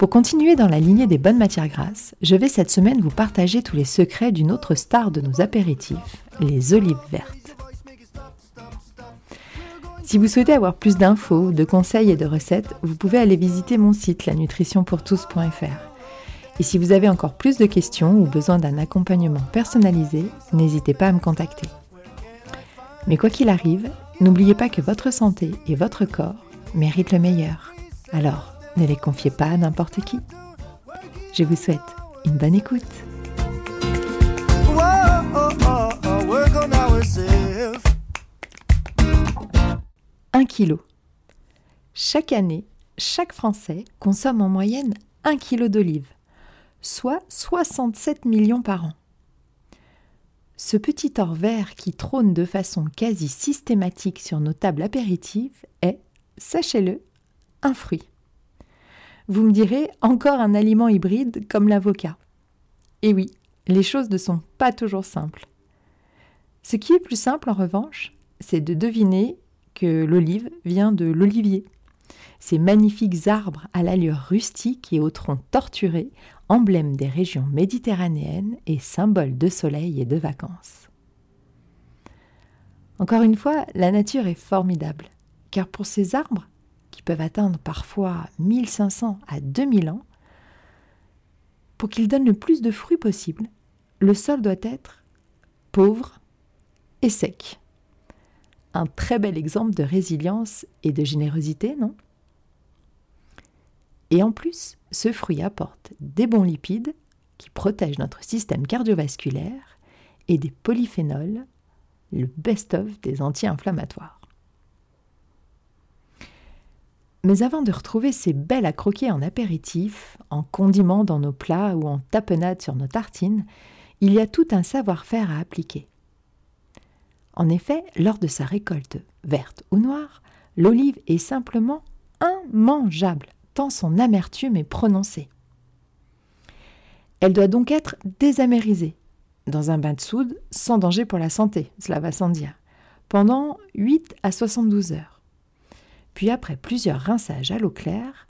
Pour continuer dans la lignée des bonnes matières grasses, je vais cette semaine vous partager tous les secrets d'une autre star de nos apéritifs, les olives vertes. Si vous souhaitez avoir plus d'infos, de conseils et de recettes, vous pouvez aller visiter mon site lanutritionpourtous.fr. Et si vous avez encore plus de questions ou besoin d'un accompagnement personnalisé, n'hésitez pas à me contacter. Mais quoi qu'il arrive, N'oubliez pas que votre santé et votre corps méritent le meilleur. Alors, ne les confiez pas à n'importe qui. Je vous souhaite une bonne écoute. Un kilo. Chaque année, chaque Français consomme en moyenne un kilo d'olives, soit 67 millions par an. Ce petit or vert qui trône de façon quasi systématique sur nos tables apéritives est, sachez-le, un fruit. Vous me direz encore un aliment hybride comme l'avocat. Et oui, les choses ne sont pas toujours simples. Ce qui est plus simple en revanche, c'est de deviner que l'olive vient de l'olivier. Ces magnifiques arbres à l'allure rustique et au tronc torturé emblème des régions méditerranéennes et symbole de soleil et de vacances. Encore une fois, la nature est formidable, car pour ces arbres, qui peuvent atteindre parfois 1500 à 2000 ans, pour qu'ils donnent le plus de fruits possible, le sol doit être pauvre et sec. Un très bel exemple de résilience et de générosité, non? Et en plus, ce fruit apporte des bons lipides qui protègent notre système cardiovasculaire et des polyphénols, le best-of des anti-inflammatoires. Mais avant de retrouver ces belles à croquer en apéritif, en condiment dans nos plats ou en tapenade sur nos tartines, il y a tout un savoir-faire à appliquer. En effet, lors de sa récolte verte ou noire, l'olive est simplement immangeable tant son amertume est prononcée. Elle doit donc être désamérisée, dans un bain de soude, sans danger pour la santé, cela va sans dire, pendant 8 à 72 heures. Puis après plusieurs rinçages à l'eau claire,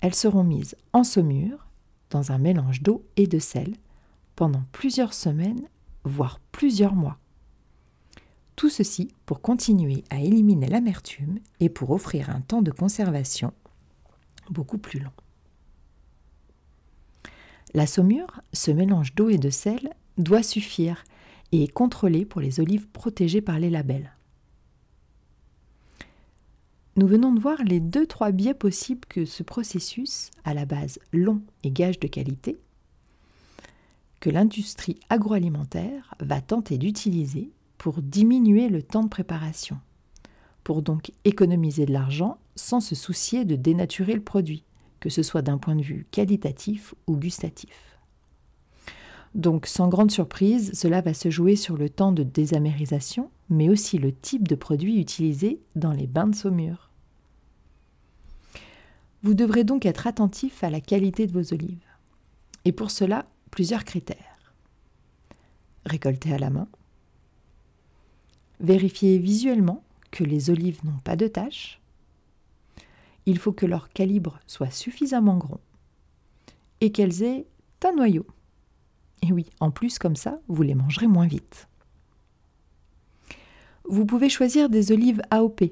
elles seront mises en saumure, dans un mélange d'eau et de sel, pendant plusieurs semaines, voire plusieurs mois. Tout ceci pour continuer à éliminer l'amertume et pour offrir un temps de conservation beaucoup plus long. La saumure, ce mélange d'eau et de sel, doit suffire et est contrôlée pour les olives protégées par les labels. Nous venons de voir les deux trois biais possibles que ce processus, à la base long et gage de qualité, que l'industrie agroalimentaire va tenter d'utiliser pour diminuer le temps de préparation, pour donc économiser de l'argent sans se soucier de dénaturer le produit, que ce soit d'un point de vue qualitatif ou gustatif. Donc sans grande surprise, cela va se jouer sur le temps de désamérisation, mais aussi le type de produit utilisé dans les bains de saumure. Vous devrez donc être attentif à la qualité de vos olives. Et pour cela, plusieurs critères. Récolter à la main. Vérifier visuellement que les olives n'ont pas de taches il faut que leur calibre soit suffisamment grand et qu'elles aient un noyau. Et oui, en plus comme ça, vous les mangerez moins vite. Vous pouvez choisir des olives AOP,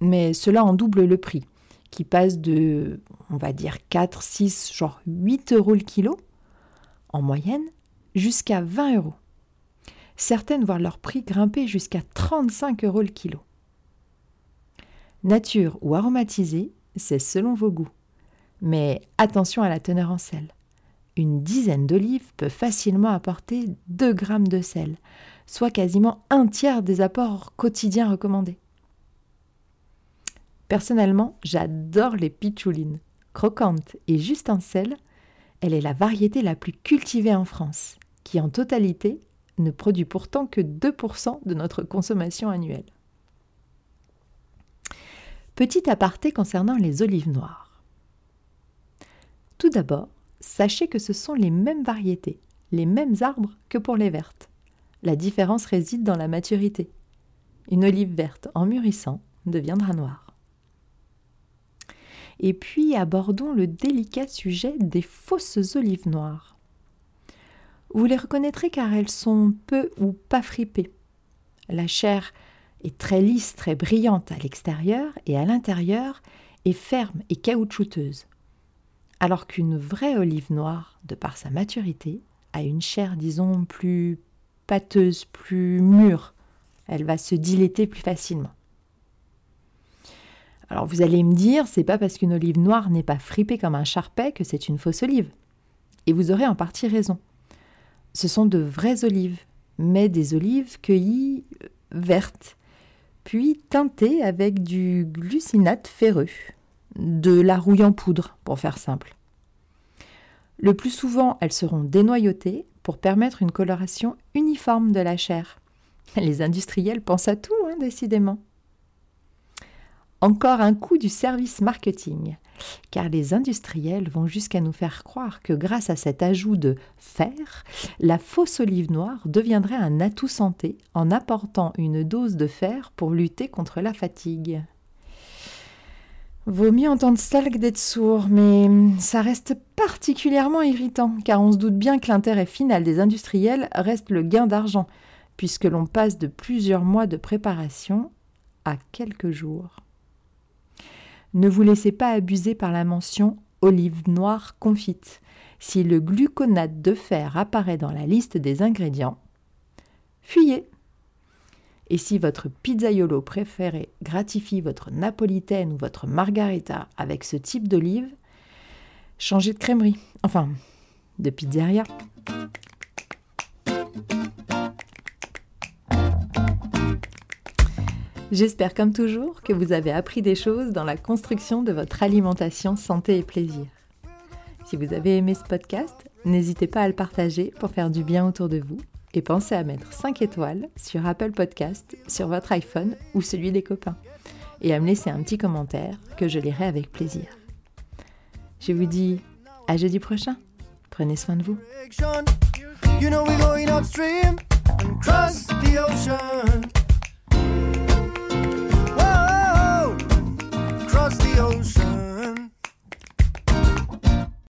mais cela en double le prix, qui passe de, on va dire, 4, 6, genre 8 euros le kilo, en moyenne, jusqu'à 20 euros. Certaines voient leur prix grimper jusqu'à 35 euros le kilo. Nature ou aromatisée, c'est selon vos goûts. Mais attention à la teneur en sel. Une dizaine d'olives peut facilement apporter 2 grammes de sel, soit quasiment un tiers des apports quotidiens recommandés. Personnellement, j'adore les pitchoulines. croquante et juste en sel, elle est la variété la plus cultivée en France, qui en totalité ne produit pourtant que 2% de notre consommation annuelle. Petit aparté concernant les olives noires. Tout d'abord, sachez que ce sont les mêmes variétés, les mêmes arbres que pour les vertes. La différence réside dans la maturité. Une olive verte en mûrissant deviendra noire. Et puis abordons le délicat sujet des fausses olives noires. Vous les reconnaîtrez car elles sont peu ou pas fripées. La chair est très lisse, très brillante à l'extérieur et à l'intérieur est ferme et caoutchouteuse. Alors qu'une vraie olive noire, de par sa maturité, a une chair, disons, plus pâteuse, plus mûre. Elle va se dilater plus facilement. Alors vous allez me dire, c'est pas parce qu'une olive noire n'est pas fripée comme un charpet que c'est une fausse olive. Et vous aurez en partie raison. Ce sont de vraies olives, mais des olives cueillies euh, vertes, puis teintées avec du glucinate ferreux, de la rouille en poudre, pour faire simple. Le plus souvent, elles seront dénoyautées pour permettre une coloration uniforme de la chair. Les industriels pensent à tout, hein, décidément. Encore un coup du service marketing, car les industriels vont jusqu'à nous faire croire que grâce à cet ajout de fer, la fausse olive noire deviendrait un atout santé en apportant une dose de fer pour lutter contre la fatigue. Vaut mieux entendre ça que d'être sourd, mais ça reste particulièrement irritant, car on se doute bien que l'intérêt final des industriels reste le gain d'argent, puisque l'on passe de plusieurs mois de préparation à quelques jours. Ne vous laissez pas abuser par la mention olive noire confite. Si le gluconate de fer apparaît dans la liste des ingrédients, fuyez. Et si votre pizzaiolo préféré gratifie votre napolitaine ou votre margarita avec ce type d'olive, changez de crèmerie, enfin, de pizzeria. J'espère comme toujours que vous avez appris des choses dans la construction de votre alimentation santé et plaisir. Si vous avez aimé ce podcast, n'hésitez pas à le partager pour faire du bien autour de vous et pensez à mettre 5 étoiles sur Apple Podcast, sur votre iPhone ou celui des copains et à me laisser un petit commentaire que je lirai avec plaisir. Je vous dis à jeudi prochain. Prenez soin de vous.